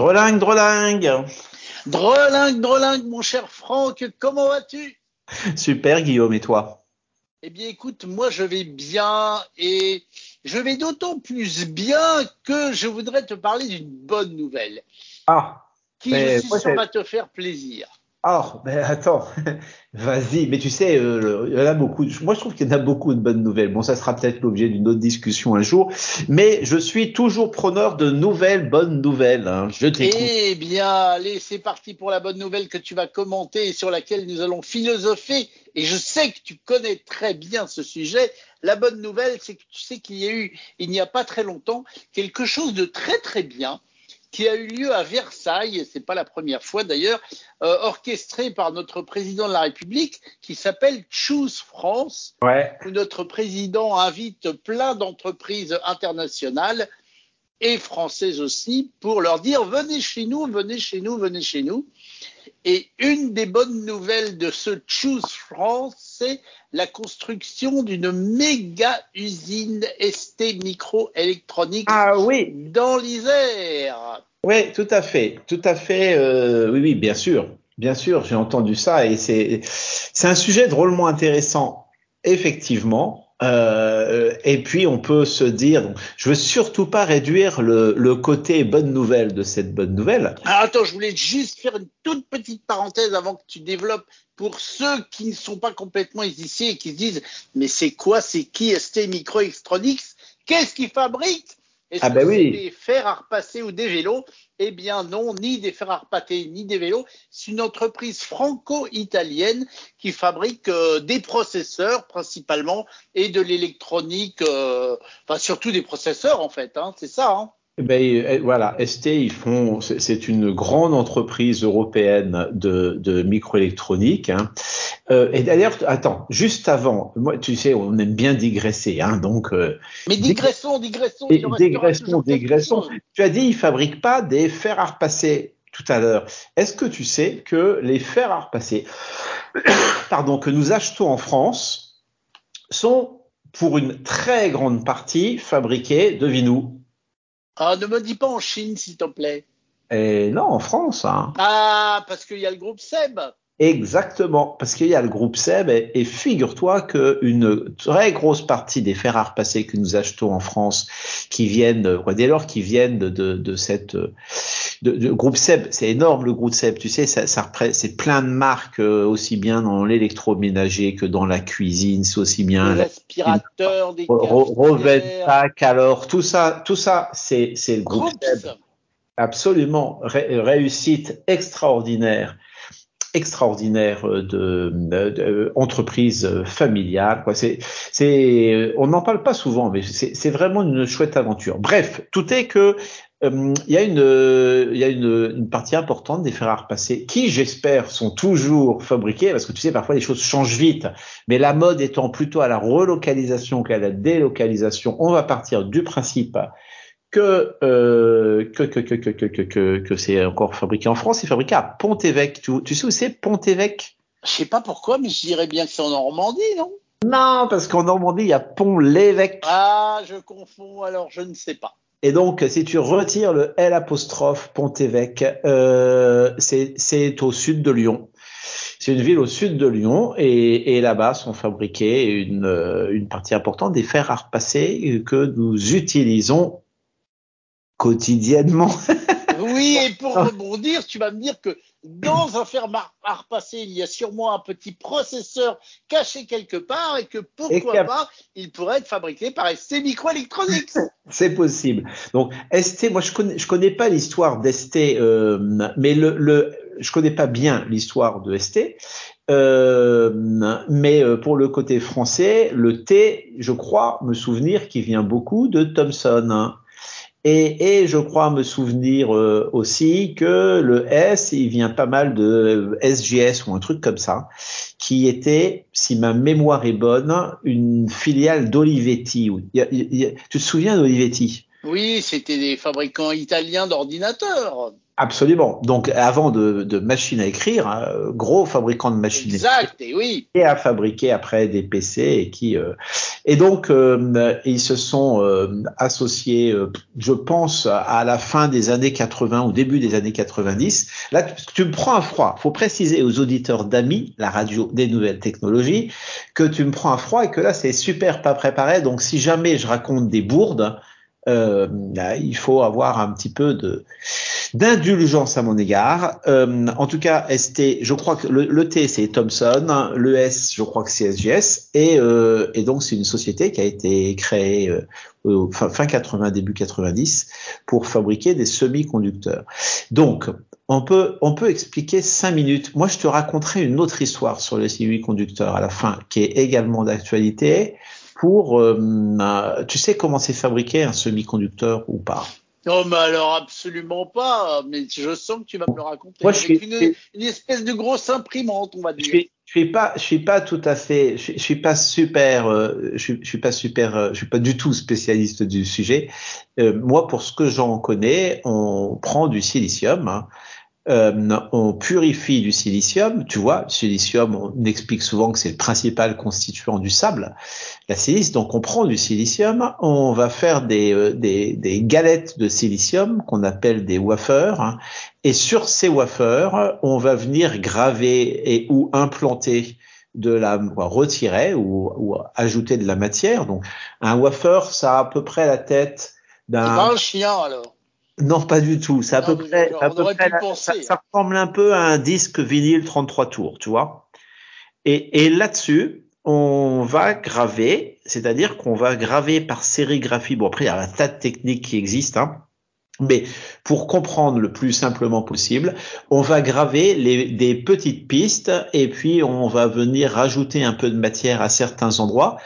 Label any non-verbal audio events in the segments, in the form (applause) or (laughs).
Drolingue, drolingue. Drolingue, drolingue, mon cher Franck, comment vas-tu? Super, Guillaume, et toi? Eh bien, écoute, moi, je vais bien et je vais d'autant plus bien que je voudrais te parler d'une bonne nouvelle. Ah. Qui, je suis sûr, va te faire plaisir. Oh, ben attends, (laughs) vas-y. Mais tu sais, euh, il y en a beaucoup. Moi, je trouve qu'il y en a beaucoup de bonnes nouvelles. Bon, ça sera peut-être l'objet d'une autre discussion un jour. Mais je suis toujours preneur de nouvelles bonnes nouvelles. Hein. Je t'écoute. Eh bien, allez, c'est parti pour la bonne nouvelle que tu vas commenter et sur laquelle nous allons philosopher. Et je sais que tu connais très bien ce sujet. La bonne nouvelle, c'est que tu sais qu'il y a eu, il n'y a pas très longtemps, quelque chose de très très bien qui a eu lieu à Versailles, et c'est pas la première fois d'ailleurs, euh, orchestré par notre président de la République, qui s'appelle Choose France, ouais. où notre président invite plein d'entreprises internationales et françaises aussi pour leur dire venez chez nous, venez chez nous, venez chez nous. Et une des bonnes nouvelles de ce Choose France, c'est la construction d'une méga usine ST microélectronique ah, oui. dans l'Isère. Oui, tout à fait, tout à fait. Euh, oui, oui, bien sûr, bien sûr, j'ai entendu ça et c'est c'est un sujet drôlement intéressant, effectivement. Euh, et puis on peut se dire, je veux surtout pas réduire le, le côté bonne nouvelle de cette bonne nouvelle. Alors attends, je voulais juste faire une toute petite parenthèse avant que tu développes pour ceux qui ne sont pas complètement initiés et qui se disent, mais c'est quoi, c'est qui ST Microelectronics? Qu'est-ce qu'ils fabriquent est-ce ah que ben c'est oui. des fers à repasser ou des vélos? Eh bien non, ni des fers à repasser ni des vélos. C'est une entreprise franco-italienne qui fabrique euh, des processeurs principalement et de l'électronique, euh, enfin surtout des processeurs en fait. Hein, c'est ça. Hein ben, voilà, ST, ils font, c'est une grande entreprise européenne de, de microélectronique. Hein. Euh, et d'ailleurs, attends, juste avant, moi, tu sais, on aime bien digresser, hein, donc. Euh, Mais digressons, digressons. Et digressons, digressons. Tu as dit, ils fabriquent pas des fers à repasser tout à l'heure. Est-ce que tu sais que les fers à repasser, (coughs) pardon, que nous achetons en France, sont pour une très grande partie fabriqués, devine-nous, ah, ne me dis pas en Chine, s'il te plaît. Et non, en France. Hein. Ah, parce qu'il y a le groupe Seb. Exactement, parce qu'il y a le groupe Seb et, et figure-toi qu'une très grosse partie des fers à repasser que nous achetons en France, qui viennent, quoi, dès lors qui viennent de, de, de cette de, de, groupe Seb, c'est énorme le groupe Seb, tu sais, ça, ça c'est plein de marques euh, aussi bien dans l'électroménager que dans la cuisine, c'est aussi bien l'aspirateur, des Rovenpack, alors tout ça, tout ça, c'est le groupe, groupe Seb. Absolument, Ré réussite extraordinaire extraordinaire de, de, de entreprise familiale. Quoi. C'est, c'est, on n'en parle pas souvent, mais c'est vraiment une chouette aventure. Bref, tout est que il y a une, il y a une, une, partie importante des fer à repasser qui, j'espère, sont toujours fabriqués parce que tu sais, parfois les choses changent vite. Mais la mode étant plutôt à la relocalisation qu'à la délocalisation, on va partir du principe que, euh, que, que, que, que, que, que, que c'est encore fabriqué en France, c'est fabriqué à Pont-Évêque. Tu, tu sais où c'est Pont-Évêque? Je sais pas pourquoi, mais je dirais bien que c'est en Normandie, non? Non, parce qu'en Normandie, il y a Pont-l'Évêque. Ah, je confonds, alors je ne sais pas. Et donc, si tu retires le L apostrophe Pont-Évêque, euh, c'est au sud de Lyon. C'est une ville au sud de Lyon et, et là-bas sont fabriqués une, une partie importante des fers à repasser que nous utilisons quotidiennement. (laughs) oui, et pour rebondir, tu vas me dire que dans un fer à repasser, il y a sûrement un petit processeur caché quelque part et que pourquoi et pas, il pourrait être fabriqué par ST Microelectronics. (laughs) C'est possible. Donc ST, moi je connais, je connais pas l'histoire d'ST, euh, mais le, le, je connais pas bien l'histoire de ST. Euh, mais pour le côté français, le T, je crois me souvenir qu'il vient beaucoup de Thomson. Et, et, je crois me souvenir euh, aussi que le S, il vient pas mal de SGS ou un truc comme ça, qui était, si ma mémoire est bonne, une filiale d'Olivetti. Tu te souviens d'Olivetti? Oui, c'était des fabricants italiens d'ordinateurs. Absolument. Donc, avant de, de machines à écrire, hein, gros fabricant de machines exact, et oui. Et à fabriquer après des PC et qui euh, et donc euh, ils se sont euh, associés, euh, je pense, à la fin des années 80 ou début des années 90. Là, tu, tu me prends un froid. Faut préciser aux auditeurs d'Ami, la radio des nouvelles technologies, que tu me prends un froid et que là c'est super pas préparé. Donc, si jamais je raconte des bourdes euh, il faut avoir un petit peu de d'indulgence à mon égard. Euh, en tout cas, ST, je crois que le, T c'est Thomson, le S, je crois que c'est SGS, et, euh, et donc c'est une société qui a été créée euh, fin, fin 80, début 90 pour fabriquer des semi-conducteurs. Donc, on peut, on peut expliquer cinq minutes. Moi, je te raconterai une autre histoire sur les semi-conducteurs à la fin, qui est également d'actualité pour, euh, tu sais comment c'est fabriqué un semi-conducteur ou pas? Non, mais alors absolument pas. Mais je sens que tu vas me le raconter. Moi, je suis une, une, espèce de grosse imprimante, on va dire. Je suis, je suis pas, je suis pas tout à fait, je, je suis pas super, euh, je, je, suis pas super, euh, je suis pas du tout spécialiste du sujet. Euh, moi, pour ce que j'en connais, on prend du silicium. Hein, euh, on purifie du silicium. Tu vois, le silicium, on explique souvent que c'est le principal constituant du sable, la silice. Donc, on prend du silicium, on va faire des, euh, des, des galettes de silicium qu'on appelle des wafers. Et sur ces wafers, on va venir graver et ou implanter de la retirer ou, ou, ajouter de la matière. Donc, un wafer, ça a à peu près la tête d'un. Un chien alors. Non, pas du tout. C'est à peu près, à peu près ça, ça, ressemble un peu à un disque vinyle 33 tours, tu vois. Et, et là-dessus, on va graver, c'est-à-dire qu'on va graver par sérigraphie. Bon, après, il y a un tas de techniques qui existent, hein. Mais pour comprendre le plus simplement possible, on va graver les, des petites pistes et puis on va venir rajouter un peu de matière à certains endroits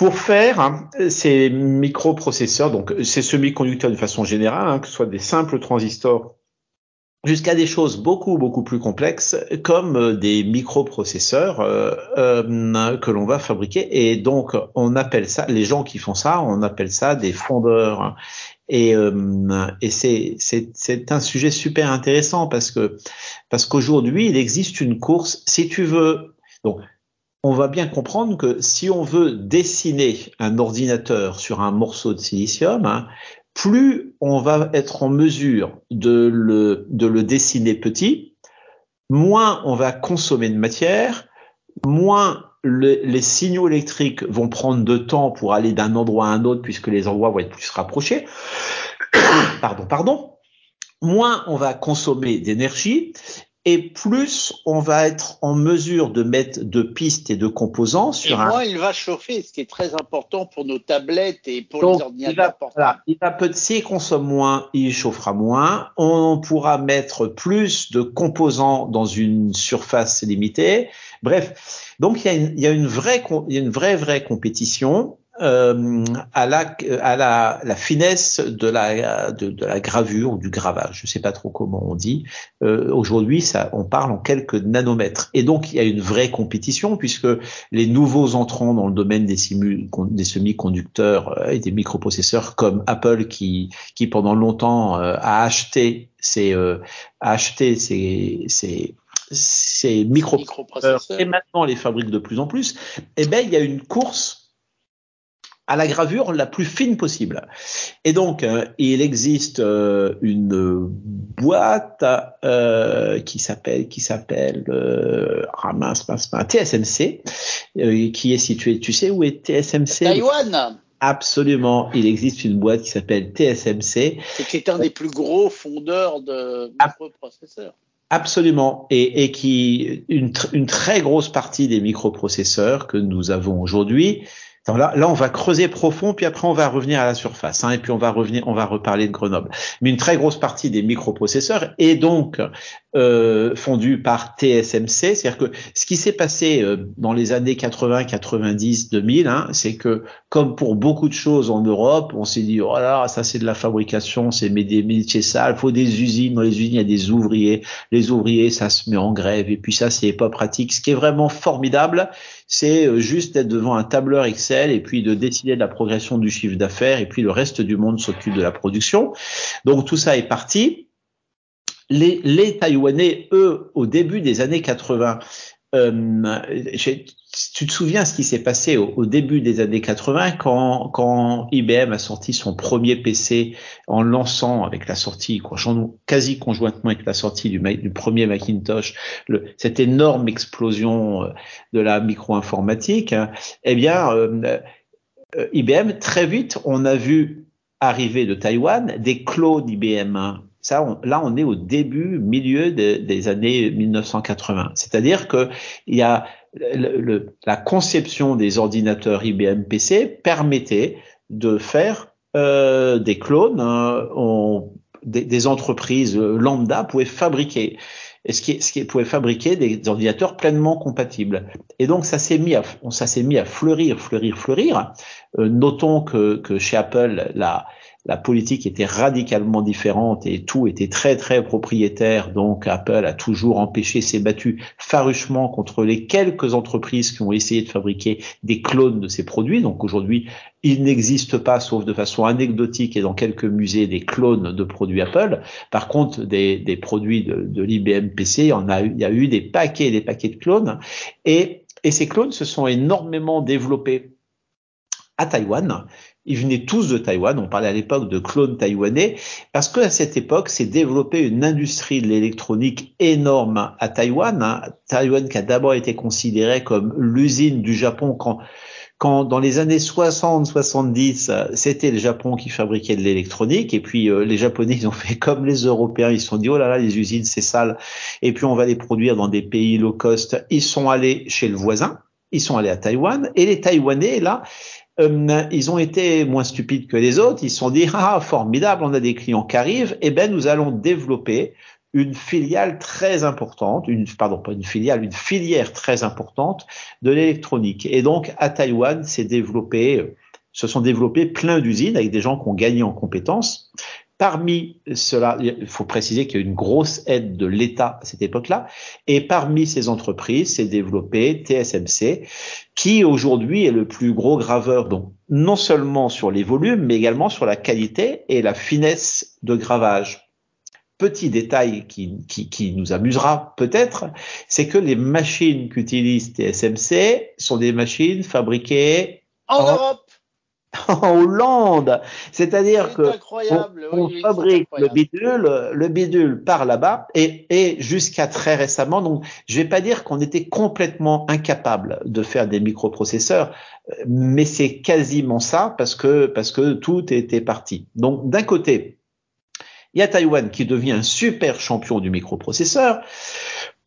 pour faire hein, ces microprocesseurs, donc ces semi-conducteurs de façon générale, hein, que ce soit des simples transistors jusqu'à des choses beaucoup beaucoup plus complexes comme euh, des microprocesseurs euh, euh, que l'on va fabriquer. Et donc on appelle ça les gens qui font ça on appelle ça des fondeurs. Et, euh, et c'est c'est un sujet super intéressant parce que parce qu'aujourd'hui il existe une course si tu veux donc on va bien comprendre que si on veut dessiner un ordinateur sur un morceau de silicium, hein, plus on va être en mesure de le, de le dessiner petit, moins on va consommer de matière, moins le, les signaux électriques vont prendre de temps pour aller d'un endroit à un autre puisque les endroits vont être plus rapprochés. (coughs) pardon, pardon. Moins on va consommer d'énergie et plus on va être en mesure de mettre de pistes et de composants sur et moins il va chauffer, ce qui est très important pour nos tablettes et pour les ordinateurs portables. il va peut s'il consomme moins, il chauffera moins. On pourra mettre plus de composants dans une surface limitée. Bref, donc il y a une, il y a une vraie, il y a une vraie vraie compétition euh, à, la, à la, la, finesse de la, de, de, la gravure ou du gravage. Je ne sais pas trop comment on dit. Euh, Aujourd'hui, ça, on parle en quelques nanomètres. Et donc, il y a une vraie compétition puisque les nouveaux entrants dans le domaine des, des semi-conducteurs euh, et des microprocesseurs comme Apple qui, qui pendant longtemps euh, a acheté ces, euh, a acheté ces, ces ces microprocesseurs et maintenant les fabrique de plus en plus, eh ben il y a une course à la gravure la plus fine possible. Et donc, euh, il existe euh, une boîte euh, qui s'appelle qui s'appelle ah mince, mince, mince, TSMC, qui est située. Tu sais où est TSMC Taïwan. Absolument, il existe une boîte qui s'appelle TSMC. C'est un des plus gros fondeurs de microprocesseurs. Absolument, et, et qui une, une très grosse partie des microprocesseurs que nous avons aujourd'hui là, là, on va creuser profond, puis après on va revenir à la surface, hein, et puis on va revenir, on va reparler de Grenoble. Mais une très grosse partie des microprocesseurs est donc euh, fondue par TSMC, c'est-à-dire que ce qui s'est passé euh, dans les années 80, 90, 2000, hein, c'est que comme pour beaucoup de choses en Europe, on s'est dit oh là, ça c'est de la fabrication, c'est des métiers sales, faut des usines, dans les usines il y a des ouvriers, les ouvriers ça se met en grève, et puis ça c'est pas pratique. Ce qui est vraiment formidable, c'est juste d'être devant un tableur Excel et puis de décider de la progression du chiffre d'affaires et puis le reste du monde s'occupe de la production. Donc tout ça est parti. Les, les Taïwanais, eux, au début des années 80, euh, tu te souviens ce qui s'est passé au, début des années 80 quand, quand IBM a sorti son premier PC en lançant avec la sortie, quasi conjointement avec la sortie du, du premier Macintosh, le, cette énorme explosion euh, de la micro-informatique, hein, eh bien, euh, euh IBM, très vite, on a vu arriver de Taïwan des clones IBM. Hein. Ça, là, on est au début, milieu des années 1980. C'est-à-dire que il y a le, la conception des ordinateurs IBM PC permettait de faire euh, des clones. Hein, on, des, des, entreprises lambda pouvaient fabriquer ce qui, ce qui pouvait fabriquer des ordinateurs pleinement compatibles. Et donc ça s'est mis à ça s'est mis à fleurir, fleurir, fleurir. Euh, notons que, que chez Apple la la politique était radicalement différente et tout était très très propriétaire. Donc Apple a toujours empêché, s'est battu farouchement contre les quelques entreprises qui ont essayé de fabriquer des clones de ces produits. Donc aujourd'hui, il n'existe pas, sauf de façon anecdotique et dans quelques musées, des clones de produits Apple. Par contre, des, produits de, l'IBM PC, il y, a, eu des paquets et des paquets de clones. Et ces clones se sont énormément développés à Taïwan ils venaient tous de Taïwan. On parlait à l'époque de clones taïwanais parce qu'à cette époque s'est développée une industrie de l'électronique énorme à Taïwan. Hein. Taïwan qui a d'abord été considéré comme l'usine du Japon quand quand dans les années 60-70, c'était le Japon qui fabriquait de l'électronique, et puis euh, les Japonais, ils ont fait comme les Européens, ils se sont dit, oh là là, les usines, c'est sale, et puis on va les produire dans des pays low cost. Ils sont allés chez le voisin, ils sont allés à Taïwan, et les Taïwanais, là, euh, ils ont été moins stupides que les autres. Ils se sont dit (laughs) ah formidable, on a des clients qui arrivent. Eh ben nous allons développer une filiale très importante, une pardon pas une filiale, une filière très importante de l'électronique. Et donc à Taïwan, s'est développé, se sont développés plein d'usines avec des gens qui ont gagné en compétences. Parmi cela, il faut préciser qu'il y a une grosse aide de l'État à cette époque-là. Et parmi ces entreprises, s'est développé TSMC, qui aujourd'hui est le plus gros graveur, donc non seulement sur les volumes, mais également sur la qualité et la finesse de gravage. Petit détail qui, qui, qui nous amusera peut-être, c'est que les machines qu'utilise TSMC sont des machines fabriquées en Europe (laughs) en Hollande. C'est-à-dire que on, fabrique le bidule, le bidule par là-bas et, et jusqu'à très récemment. Donc, je vais pas dire qu'on était complètement incapable de faire des microprocesseurs, mais c'est quasiment ça parce que parce que tout était parti. Donc, d'un côté, il y a Taïwan qui devient un super champion du microprocesseur.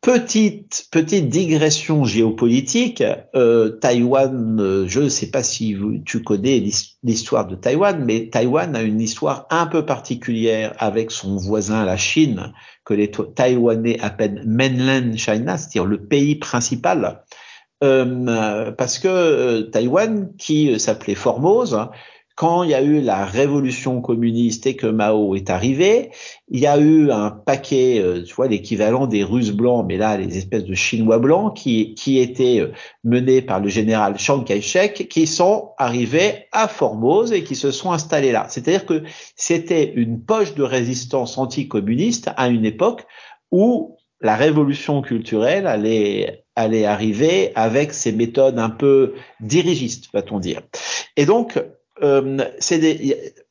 Petite petite digression géopolitique. Euh, Taïwan, euh, je ne sais pas si tu connais l'histoire de Taïwan, mais Taïwan a une histoire un peu particulière avec son voisin, la Chine, que les Taïwanais appellent mainland China, c'est-à-dire le pays principal. Euh, parce que euh, Taïwan, qui s'appelait Formose, quand il y a eu la révolution communiste et que Mao est arrivé, il y a eu un paquet, euh, tu vois, l'équivalent des Russes blancs, mais là, les espèces de Chinois blancs qui, qui étaient euh, menés par le général Chiang Kai-shek, qui sont arrivés à Formose et qui se sont installés là. C'est-à-dire que c'était une poche de résistance anticommuniste à une époque où la révolution culturelle allait, allait arriver avec ses méthodes un peu dirigistes, va-t-on dire. Et donc, euh,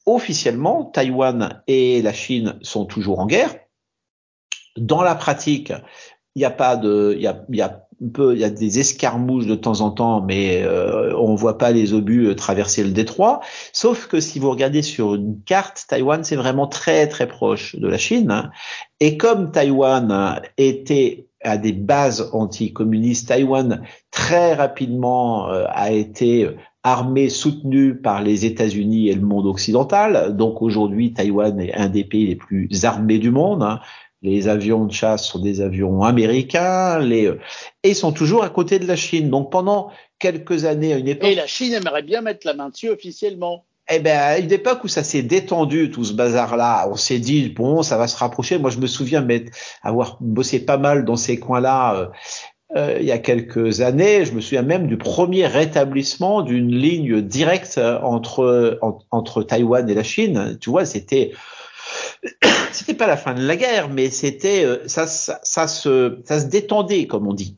officiellement, Taïwan et la Chine sont toujours en guerre. Dans la pratique, il n'y a pas de, il y a des escarmouches de temps en temps, mais euh, on voit pas les obus euh, traverser le détroit. Sauf que si vous regardez sur une carte, Taïwan c'est vraiment très très proche de la Chine. Et comme Taïwan était à des bases anticommunistes, Taïwan très rapidement euh, a été armée soutenue par les États-Unis et le monde occidental. Donc aujourd'hui, Taïwan est un des pays les plus armés du monde. Hein. Les avions de chasse sont des avions américains, les et ils sont toujours à côté de la Chine. Donc pendant quelques années, à une époque. Et la Chine aimerait bien mettre la main dessus officiellement. Eh ben, à une époque où ça s'est détendu, tout ce bazar-là, on s'est dit, bon, ça va se rapprocher. Moi, je me souviens avoir bossé pas mal dans ces coins-là. Euh, euh, il y a quelques années. Je me souviens même du premier rétablissement d'une ligne directe entre entre Taïwan et la Chine. Tu vois, c'était (coughs) c'était pas la fin de la guerre, mais c'était ça, ça, ça se ça se détendait, comme on dit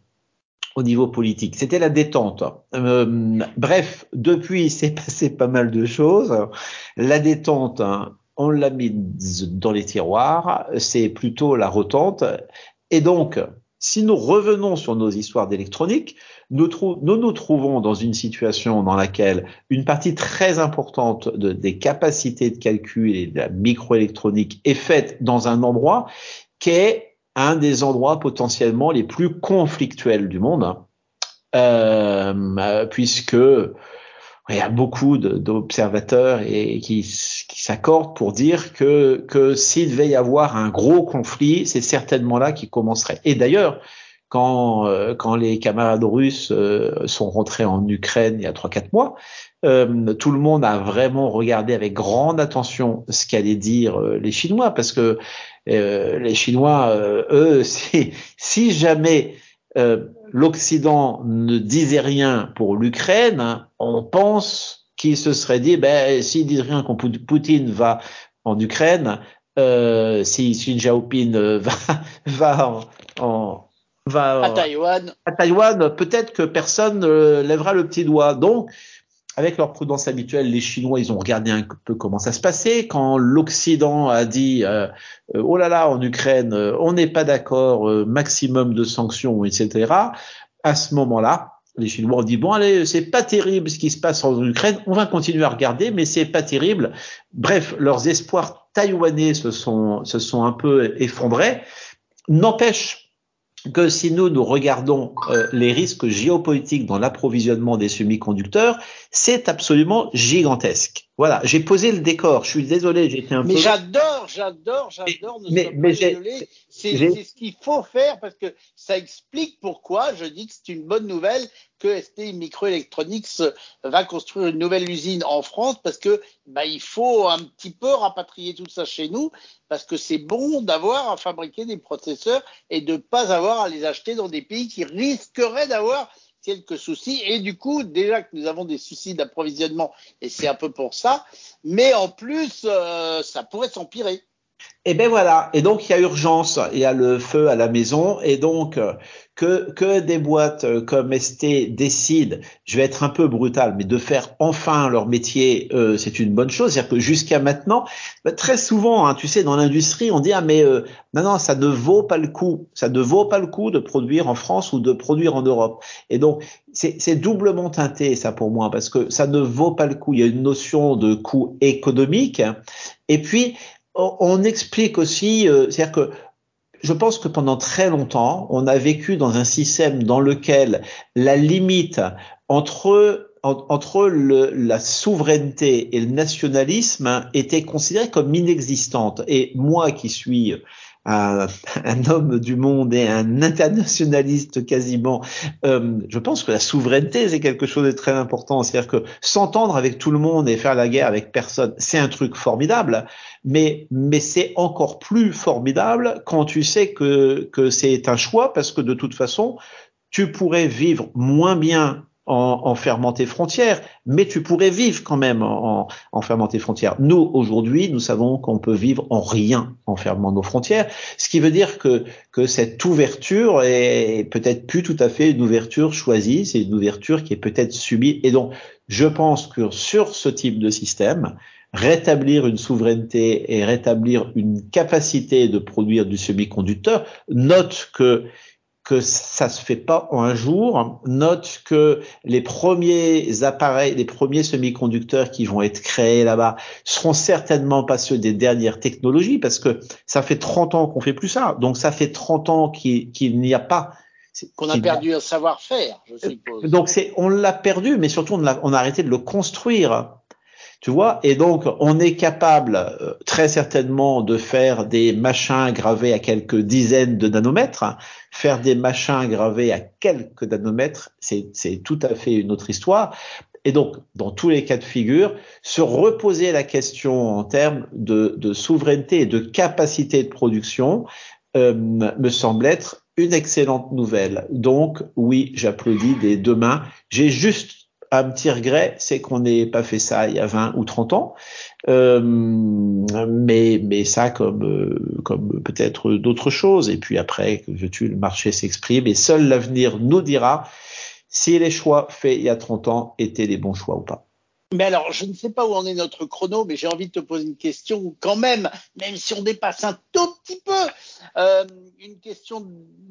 au niveau politique. C'était la détente. Euh, bref, depuis, (laughs) c'est passé pas mal de choses. La détente, on l'a mise dans les tiroirs, c'est plutôt la retente. Et donc, si nous revenons sur nos histoires d'électronique, nous, nous, trouvons dans une situation dans laquelle une partie très importante de, des capacités de calcul et de la microélectronique est faite dans un endroit qui est un des endroits potentiellement les plus conflictuels du monde, euh, puisque il y a beaucoup d'observateurs et qui, s'accordent pour dire que, que s'il devait y avoir un gros conflit, c'est certainement là qu'il commencerait. Et d'ailleurs, quand, euh, quand les camarades russes euh, sont rentrés en Ukraine il y a 3-4 mois, euh, tout le monde a vraiment regardé avec grande attention ce qu'allaient dire les Chinois, parce que les Chinois, eux, (laughs) si jamais euh, l'Occident ne disait rien pour l'Ukraine, on pense qu'il se serait dit, ben, s'ils disent rien quand Poutine va en Ukraine, euh, si Xi Jinping (laughs) va, va en, va à Taïwan, à Taïwan, peut-être que personne ne lèvera le petit doigt. Donc, avec leur prudence habituelle, les Chinois, ils ont regardé un peu comment ça se passait. Quand l'Occident a dit euh, euh, oh là là, en Ukraine, euh, on n'est pas d'accord, maximum de sanctions, etc. À ce moment-là, les Chinois ont dit bon allez, c'est pas terrible ce qui se passe en Ukraine, on va continuer à regarder, mais c'est pas terrible. Bref, leurs espoirs taïwanais se sont se sont un peu effondrés. N'empêche que si nous, nous regardons euh, les risques géopolitiques dans l'approvisionnement des semi-conducteurs, c'est absolument gigantesque. Voilà, j'ai posé le décor. Je suis désolé, j'étais un mais peu. Mais j'adore, j'adore, j'adore. Mais, mais c'est ce qu'il faut faire parce que ça explique pourquoi je dis que c'est une bonne nouvelle que ST Microelectronics va construire une nouvelle usine en France parce que bah, il faut un petit peu rapatrier tout ça chez nous parce que c'est bon d'avoir à fabriquer des processeurs et de pas avoir à les acheter dans des pays qui risqueraient d'avoir quelques soucis. Et du coup, déjà que nous avons des soucis d'approvisionnement, et c'est un peu pour ça, mais en plus, euh, ça pourrait s'empirer. Et ben voilà. Et donc il y a urgence. Il y a le feu à la maison. Et donc que que des boîtes euh, comme ST décident, je vais être un peu brutal, mais de faire enfin leur métier, euh, c'est une bonne chose. C'est-à-dire que jusqu'à maintenant, bah, très souvent, hein, tu sais, dans l'industrie, on dit ah mais euh, non non, ça ne vaut pas le coup. Ça ne vaut pas le coup de produire en France ou de produire en Europe. Et donc c'est doublement teinté ça pour moi parce que ça ne vaut pas le coup. Il y a une notion de coût économique. Et puis on explique aussi, euh, c'est-à-dire que je pense que pendant très longtemps, on a vécu dans un système dans lequel la limite entre entre la souveraineté et le nationalisme était considérée comme inexistante. Et moi qui suis un, homme du monde et un internationaliste quasiment, euh, je pense que la souveraineté c'est quelque chose de très important. C'est-à-dire que s'entendre avec tout le monde et faire la guerre avec personne, c'est un truc formidable, mais mais c'est encore plus formidable quand tu sais que que c'est un choix parce que de toute façon tu pourrais vivre moins bien en, en, fermant tes frontières, mais tu pourrais vivre quand même en, en fermant tes frontières. Nous, aujourd'hui, nous savons qu'on peut vivre en rien en fermant nos frontières, ce qui veut dire que, que cette ouverture est peut-être plus tout à fait une ouverture choisie, c'est une ouverture qui est peut-être subie. Et donc, je pense que sur ce type de système, rétablir une souveraineté et rétablir une capacité de produire du semi-conducteur, note que que ça se fait pas en un jour. Note que les premiers appareils, les premiers semi-conducteurs qui vont être créés là-bas seront certainement pas ceux des dernières technologies parce que ça fait 30 ans qu'on fait plus ça. Donc ça fait 30 ans qu'il n'y a pas qu'on a perdu un savoir-faire, je suppose. Donc c'est on l'a perdu, mais surtout on a, on a arrêté de le construire. Tu vois Et donc, on est capable euh, très certainement de faire des machins gravés à quelques dizaines de nanomètres. Faire des machins gravés à quelques nanomètres, c'est tout à fait une autre histoire. Et donc, dans tous les cas de figure, se reposer la question en termes de, de souveraineté et de capacité de production euh, me semble être une excellente nouvelle. Donc oui, j'applaudis des deux mains. J'ai juste un petit regret, c'est qu'on n'ait pas fait ça il y a 20 ou 30 ans. Euh, mais, ça comme, euh, comme peut-être d'autres choses. Et puis après, que veux-tu, le marché s'exprime et seul l'avenir nous dira si les choix faits il y a 30 ans étaient les bons choix ou pas. Mais alors, je ne sais pas où en est notre chrono, mais j'ai envie de te poser une question quand même, même si on dépasse un tout petit peu. Euh, une question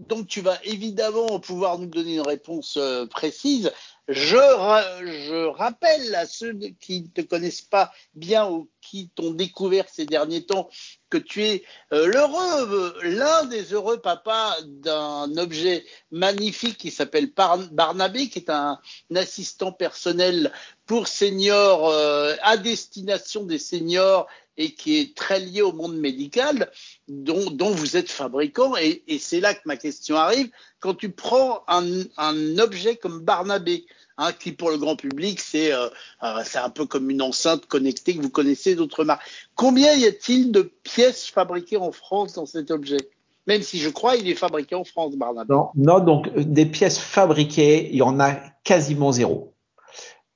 dont tu vas évidemment pouvoir nous donner une réponse précise. Je, je, rappelle à ceux qui ne te connaissent pas bien ou qui t'ont découvert ces derniers temps que tu es euh, l'heureux, l'un des heureux papas d'un objet magnifique qui s'appelle Barnabé, qui est un, assistant personnel pour seniors euh, à destination des seniors et qui est très lié au monde médical, dont, dont vous êtes fabricant. Et, et c'est là que ma question arrive. Quand tu prends un, un objet comme Barnabé, hein, qui pour le grand public, c'est euh, euh, un peu comme une enceinte connectée que vous connaissez d'autres marques. Combien y a-t-il de pièces fabriquées en France dans cet objet? Même si je crois il est fabriqué en France, Barnabé. Non, non, donc des pièces fabriquées, il y en a quasiment zéro.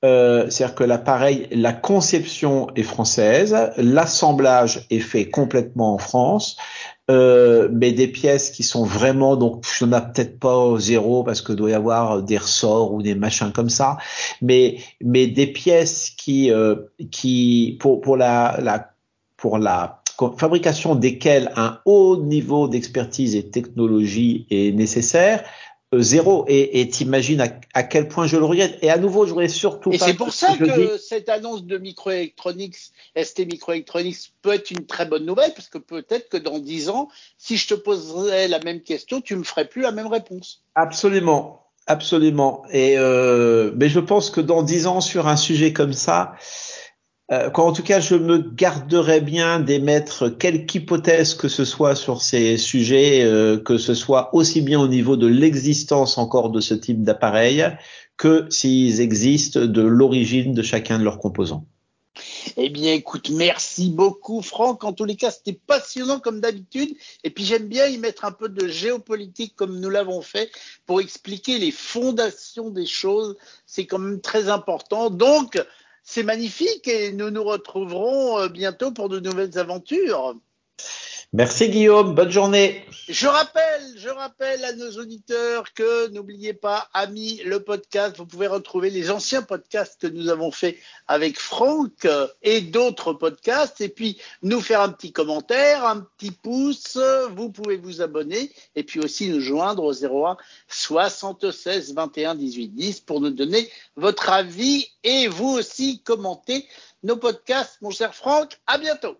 Euh, c'est-à-dire que l'appareil, la conception est française, l'assemblage est fait complètement en France, euh, mais des pièces qui sont vraiment, donc je n'en ai peut-être pas zéro parce que doit y avoir des ressorts ou des machins comme ça, mais mais des pièces qui euh, qui pour pour la, la pour la fabrication desquelles un haut niveau d'expertise et technologie est nécessaire, zéro. Et t'imagines à, à, quel point je le regrette. Et à nouveau, je voudrais surtout. Et c'est pour ça que, cette annonce de Microelectronics, ST Microelectronics, peut être une très bonne nouvelle, parce que peut-être que dans dix ans, si je te poserais la même question, tu me ferais plus la même réponse. Absolument. Absolument. Et euh, mais je pense que dans dix ans, sur un sujet comme ça, euh, en tout cas, je me garderais bien d'émettre quelque hypothèse que ce soit sur ces sujets, euh, que ce soit aussi bien au niveau de l'existence encore de ce type d'appareil que s'ils existent de l'origine de chacun de leurs composants. Eh bien, écoute, merci beaucoup, Franck. En tous les cas, c'était passionnant comme d'habitude. Et puis, j'aime bien y mettre un peu de géopolitique comme nous l'avons fait pour expliquer les fondations des choses. C'est quand même très important. Donc, c'est magnifique et nous nous retrouverons euh, bientôt pour de nouvelles aventures. Merci Guillaume, bonne journée. Je rappelle, je rappelle à nos auditeurs que n'oubliez pas, amis, le podcast, vous pouvez retrouver les anciens podcasts que nous avons faits avec Franck et d'autres podcasts, et puis nous faire un petit commentaire, un petit pouce, vous pouvez vous abonner, et puis aussi nous joindre au 01 76 21 18 10 pour nous donner votre avis et vous aussi commenter nos podcasts, mon cher Franck. À bientôt.